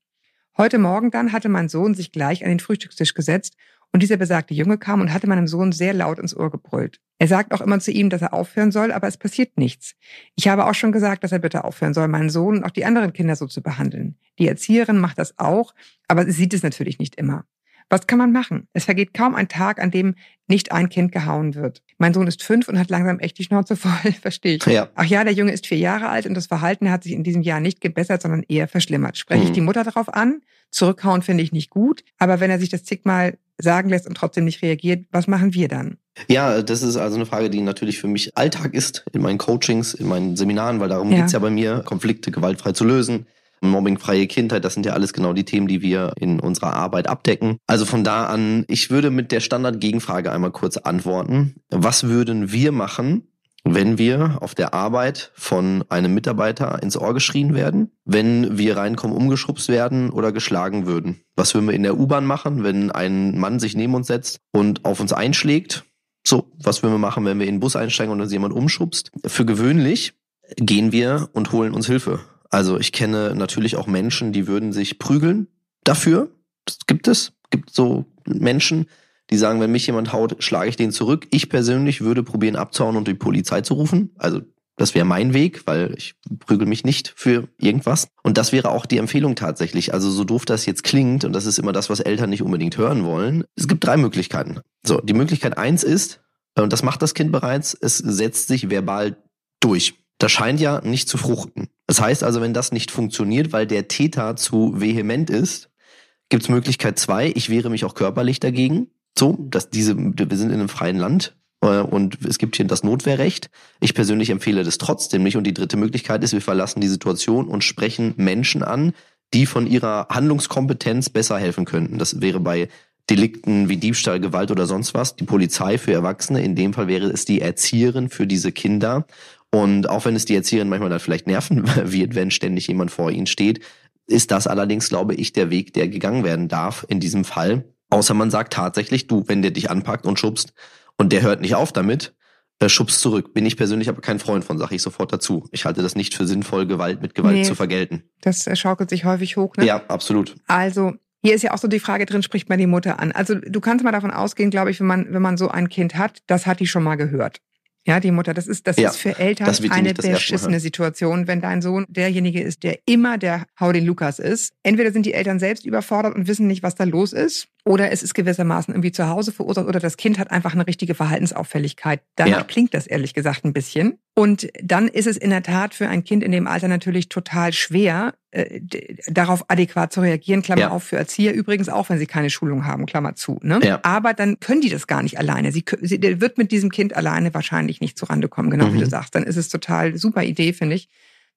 D: Heute Morgen dann hatte mein Sohn sich gleich an den Frühstückstisch gesetzt und dieser besagte Junge kam und hatte meinem Sohn sehr laut ins Ohr gebrüllt. Er sagt auch immer zu ihm, dass er aufhören soll, aber es passiert nichts. Ich habe auch schon gesagt, dass er bitte aufhören soll, meinen Sohn und auch die anderen Kinder so zu behandeln. Die Erzieherin macht das auch, aber sie sieht es natürlich nicht immer. Was kann man machen? Es vergeht kaum ein Tag, an dem nicht ein Kind gehauen wird. Mein Sohn ist fünf und hat langsam echt die Schnauze voll, verstehe ich.
A: Ja.
D: Ach ja, der Junge ist vier Jahre alt und das Verhalten hat sich in diesem Jahr nicht gebessert, sondern eher verschlimmert. Spreche mhm. ich die Mutter darauf an? Zurückhauen finde ich nicht gut, aber wenn er sich das zigmal sagen lässt und trotzdem nicht reagiert, was machen wir dann?
A: Ja, das ist also eine Frage, die natürlich für mich Alltag ist in meinen Coachings, in meinen Seminaren, weil darum ja. geht's ja bei mir, Konflikte gewaltfrei zu lösen. Mobbingfreie Kindheit, das sind ja alles genau die Themen, die wir in unserer Arbeit abdecken. Also von da an, ich würde mit der Standard-Gegenfrage einmal kurz antworten. Was würden wir machen, wenn wir auf der Arbeit von einem Mitarbeiter ins Ohr geschrien werden, wenn wir reinkommen, umgeschubst werden oder geschlagen würden? Was würden wir in der U-Bahn machen, wenn ein Mann sich neben uns setzt und auf uns einschlägt? So, was würden wir machen, wenn wir in den Bus einsteigen und uns jemand umschubst? Für gewöhnlich gehen wir und holen uns Hilfe. Also ich kenne natürlich auch Menschen, die würden sich prügeln dafür. Das gibt es. Gibt so Menschen, die sagen, wenn mich jemand haut, schlage ich den zurück. Ich persönlich würde probieren abzuhauen und die Polizei zu rufen. Also das wäre mein Weg, weil ich prügel mich nicht für irgendwas. Und das wäre auch die Empfehlung tatsächlich. Also so doof das jetzt klingt, und das ist immer das, was Eltern nicht unbedingt hören wollen. Es gibt drei Möglichkeiten. So, die Möglichkeit eins ist, und das macht das Kind bereits, es setzt sich verbal durch. Das scheint ja nicht zu fruchten. Das heißt also, wenn das nicht funktioniert, weil der Täter zu vehement ist, gibt es Möglichkeit zwei, ich wehre mich auch körperlich dagegen. So, dass diese, wir sind in einem freien Land. äh, und es gibt hier das Notwehrrecht. Ich persönlich empfehle das trotzdem nicht. Und die dritte Möglichkeit ist, wir verlassen die Situation und sprechen Menschen an, die von ihrer Handlungskompetenz besser helfen könnten. Das wäre bei Delikten wie Diebstahl, Gewalt oder sonst was, die Polizei für Erwachsene. In dem Fall wäre es die Erzieherin für diese Kinder. Und auch wenn es die Erzieherin manchmal dann vielleicht nerven wird, wenn ständig jemand vor ihnen steht, ist das allerdings, glaube ich, der Weg, der gegangen werden darf in diesem Fall. Außer man sagt tatsächlich, du, wenn der dich anpackt und schubst und der hört nicht auf damit, äh, schubst zurück. Bin ich persönlich aber kein Freund von, sage ich sofort dazu. Ich halte das nicht für sinnvoll, Gewalt mit Gewalt nee, zu vergelten.
D: Das äh, schaukelt sich häufig hoch, ne?
A: Ja, absolut.
D: Also hier ist ja auch so die Frage drin, spricht man die Mutter an. Also du kannst mal davon ausgehen, glaube ich, wenn man, wenn man so ein Kind hat, das hat die schon mal gehört. Ja, die Mutter, das ist, das ja, ist für Eltern eine beschissene Situation, wenn dein Sohn derjenige ist, der immer der Hau den Lukas ist. Entweder sind die Eltern selbst überfordert und wissen nicht, was da los ist, oder es ist gewissermaßen irgendwie zu Hause verursacht, oder das Kind hat einfach eine richtige Verhaltensauffälligkeit. Danach ja. klingt das ehrlich gesagt ein bisschen. Und dann ist es in der Tat für ein Kind in dem Alter natürlich total schwer, äh, darauf adäquat zu reagieren. Klammer ja. auf für Erzieher übrigens auch, wenn sie keine Schulung haben, Klammer zu. Ne? Ja. Aber dann können die das gar nicht alleine. Sie, sie der wird mit diesem Kind alleine wahrscheinlich nicht zurande kommen, genau mhm. wie du sagst. Dann ist es total super Idee, finde ich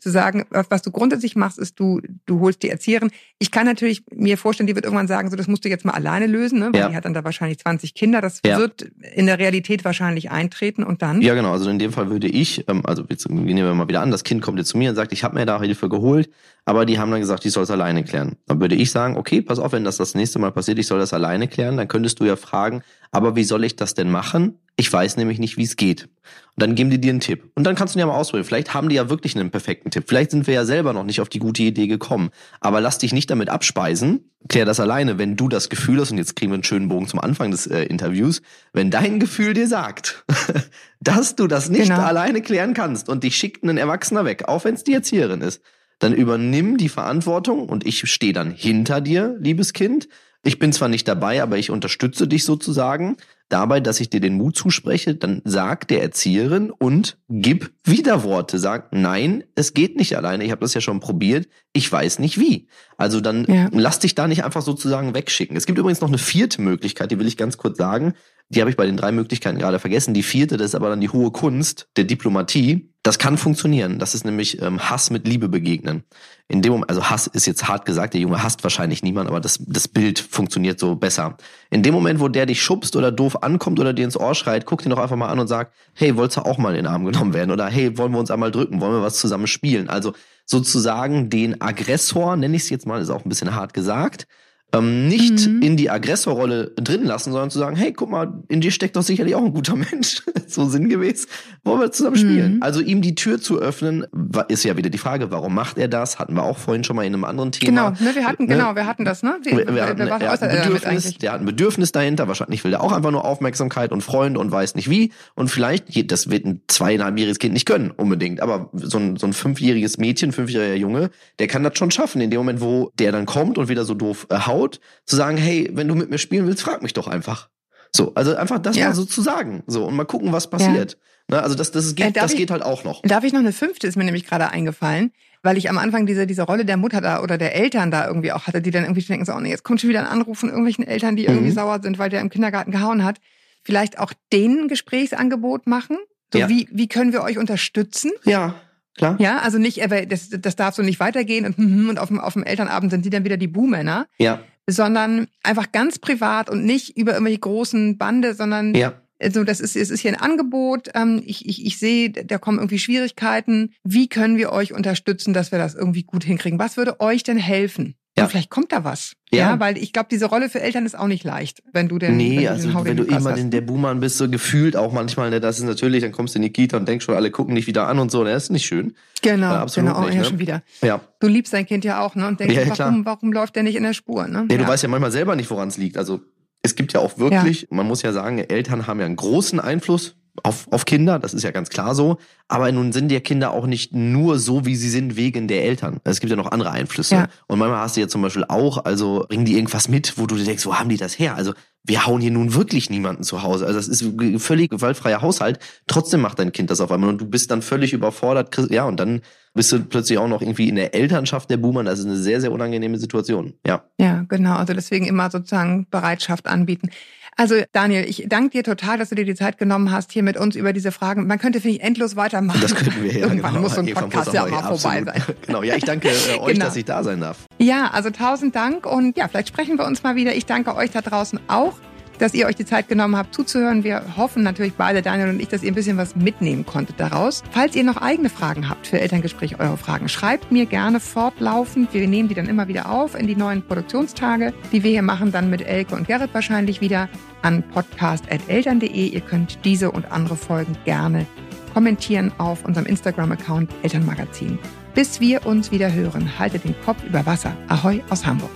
D: zu sagen, was du grundsätzlich machst, ist, du, du holst die Erzieherin. Ich kann natürlich mir vorstellen, die wird irgendwann sagen, so, das musst du jetzt mal alleine lösen, ne? weil ja. die hat dann da wahrscheinlich 20 Kinder. Das ja. wird in der Realität wahrscheinlich eintreten und dann?
A: Ja, genau. Also in dem Fall würde ich, ähm, also jetzt nehmen wir mal wieder an, das Kind kommt jetzt zu mir und sagt, ich habe mir da Hilfe geholt, aber die haben dann gesagt, ich soll es alleine klären. Dann würde ich sagen, okay, pass auf, wenn das das nächste Mal passiert, ich soll das alleine klären, dann könntest du ja fragen, aber wie soll ich das denn machen? Ich weiß nämlich nicht, wie es geht. Und dann geben die dir einen Tipp. Und dann kannst du ihn ja mal ausprobieren. Vielleicht haben die ja wirklich einen perfekten Tipp. Vielleicht sind wir ja selber noch nicht auf die gute Idee gekommen. Aber lass dich nicht damit abspeisen. Klär das alleine. Wenn du das Gefühl hast, und jetzt kriegen wir einen schönen Bogen zum Anfang des äh, Interviews, wenn dein Gefühl dir sagt, dass du das nicht genau. alleine klären kannst und dich schickt ein Erwachsener weg, auch wenn es die Erzieherin ist, dann übernimm die Verantwortung und ich stehe dann hinter dir, liebes Kind. Ich bin zwar nicht dabei, aber ich unterstütze dich sozusagen dabei, dass ich dir den Mut zuspreche, dann sag der Erzieherin und gib Widerworte. Sag, nein, es geht nicht alleine. Ich habe das ja schon probiert. Ich weiß nicht wie. Also dann ja. lass dich da nicht einfach sozusagen wegschicken. Es gibt übrigens noch eine vierte Möglichkeit, die will ich ganz kurz sagen. Die habe ich bei den drei Möglichkeiten gerade vergessen. Die vierte, das ist aber dann die hohe Kunst der Diplomatie. Das kann funktionieren. Das ist nämlich ähm, Hass mit Liebe begegnen. In dem Moment, also Hass ist jetzt hart gesagt, der Junge hasst wahrscheinlich niemand, aber das, das Bild funktioniert so besser. In dem Moment, wo der dich schubst oder doof ankommt oder dir ins Ohr schreit, guck ihn doch einfach mal an und sag, hey, wolltest du auch mal in den Arm genommen werden? Oder hey, wollen wir uns einmal drücken? Wollen wir was zusammen spielen? Also sozusagen den Aggressor, nenne ich es jetzt mal, ist auch ein bisschen hart gesagt, ähm, nicht mhm. in die Aggressorrolle drin lassen, sondern zu sagen, hey, guck mal, in dir steckt doch sicherlich auch ein guter Mensch, so sinngemäß, wollen wir zusammen spielen. Mhm. Also ihm die Tür zu öffnen, ist ja wieder die Frage, warum macht er das? Hatten wir auch vorhin schon mal in einem anderen Thema.
D: Genau, ne, wir hatten, ne? genau, wir hatten das, ne?
A: Die, wir, wir hatten, wir er hat ein Bedürfnis, der hat ein Bedürfnis dahinter, wahrscheinlich will er auch einfach nur Aufmerksamkeit und Freunde und weiß nicht wie. Und vielleicht, das wird ein zweieinhalbjähriges Kind nicht können, unbedingt, aber so ein, so ein fünfjähriges Mädchen, fünfjähriger Junge, der kann das schon schaffen, in dem Moment, wo der dann kommt und wieder so doof äh, haut, zu sagen, hey, wenn du mit mir spielen willst, frag mich doch einfach. So, also einfach das ja. mal so zu sagen. So, und mal gucken, was passiert. Ja. Ne, also das, das, geht, äh, das ich, geht halt auch noch.
D: Darf ich noch eine fünfte, ist mir nämlich gerade eingefallen, weil ich am Anfang diese, diese Rolle der Mutter da oder der Eltern da irgendwie auch hatte, die dann irgendwie denken, so, oh nee, jetzt kommt schon wieder ein Anruf von irgendwelchen Eltern, die irgendwie mhm. sauer sind, weil der im Kindergarten gehauen hat. Vielleicht auch denen ein Gesprächsangebot machen. So, ja. wie, wie können wir euch unterstützen?
A: Ja. Klar.
D: Ja, also nicht, das, das darf so nicht weitergehen und, und auf, dem, auf dem Elternabend sind die dann wieder die Buhmänner.
A: Ja
D: sondern einfach ganz privat und nicht über irgendwelche großen Bande, sondern ja. Also das ist, es ist hier ein Angebot. Ähm, ich, ich, ich sehe, da kommen irgendwie Schwierigkeiten. Wie können wir euch unterstützen, dass wir das irgendwie gut hinkriegen? Was würde euch denn helfen? Ja. Und vielleicht kommt da was. Ja, ja weil ich glaube, diese Rolle für Eltern ist auch nicht leicht, wenn du denn.
A: Nee,
D: wenn
A: also den wenn du immer den, der Buhmann bist, so gefühlt auch manchmal, ne, das ist natürlich, dann kommst du in die Kita und denkst schon, alle gucken dich wieder an und so, das ist nicht schön.
D: Genau, ja, absolut genau, nicht, ja, ne? schon wieder. Ja. Du liebst dein Kind ja auch, ne? Und denkst, ja, warum, warum läuft der nicht in der Spur, ne?
A: Ja, du weißt ja manchmal selber nicht, woran es liegt. Also es gibt ja auch wirklich, man muss ja sagen, Eltern haben ja einen großen Einfluss auf, auf Kinder, das ist ja ganz klar so. Aber nun sind ja Kinder auch nicht nur so, wie sie sind, wegen der Eltern. Es gibt ja noch andere Einflüsse. Ja. Und manchmal hast du ja zum Beispiel auch, also bringen die irgendwas mit, wo du dir denkst, wo haben die das her? Also wir hauen hier nun wirklich niemanden zu Hause. Also das ist ein völlig gewaltfreier Haushalt. Trotzdem macht dein Kind das auf einmal und du bist dann völlig überfordert. Ja, und dann bist du plötzlich auch noch irgendwie in der Elternschaft der Boomer. Das ist eine sehr, sehr unangenehme Situation. Ja.
D: Ja, genau. Also deswegen immer sozusagen Bereitschaft anbieten. Also Daniel, ich danke dir total, dass du dir die Zeit genommen hast, hier mit uns über diese Fragen. Man könnte, finde ich, endlos weitermachen.
A: Das könnten wir ja.
D: Irgendwann genau. muss so ein Podcast ja mal vorbei sein.
A: Genau, ja, ich danke äh, euch, genau. dass ich da sein darf.
D: Ja, also tausend Dank und ja, vielleicht sprechen wir uns mal wieder. Ich danke euch da draußen auch dass ihr euch die Zeit genommen habt zuzuhören. Wir hoffen natürlich beide, Daniel und ich, dass ihr ein bisschen was mitnehmen konntet daraus. Falls ihr noch eigene Fragen habt für Elterngespräch, eure Fragen, schreibt mir gerne fortlaufend. Wir nehmen die dann immer wieder auf in die neuen Produktionstage, die wir hier machen, dann mit Elke und Gerrit wahrscheinlich wieder an podcast.eltern.de. Ihr könnt diese und andere Folgen gerne kommentieren auf unserem Instagram-Account Elternmagazin. Bis wir uns wieder hören, haltet den Kopf über Wasser. Ahoi aus Hamburg.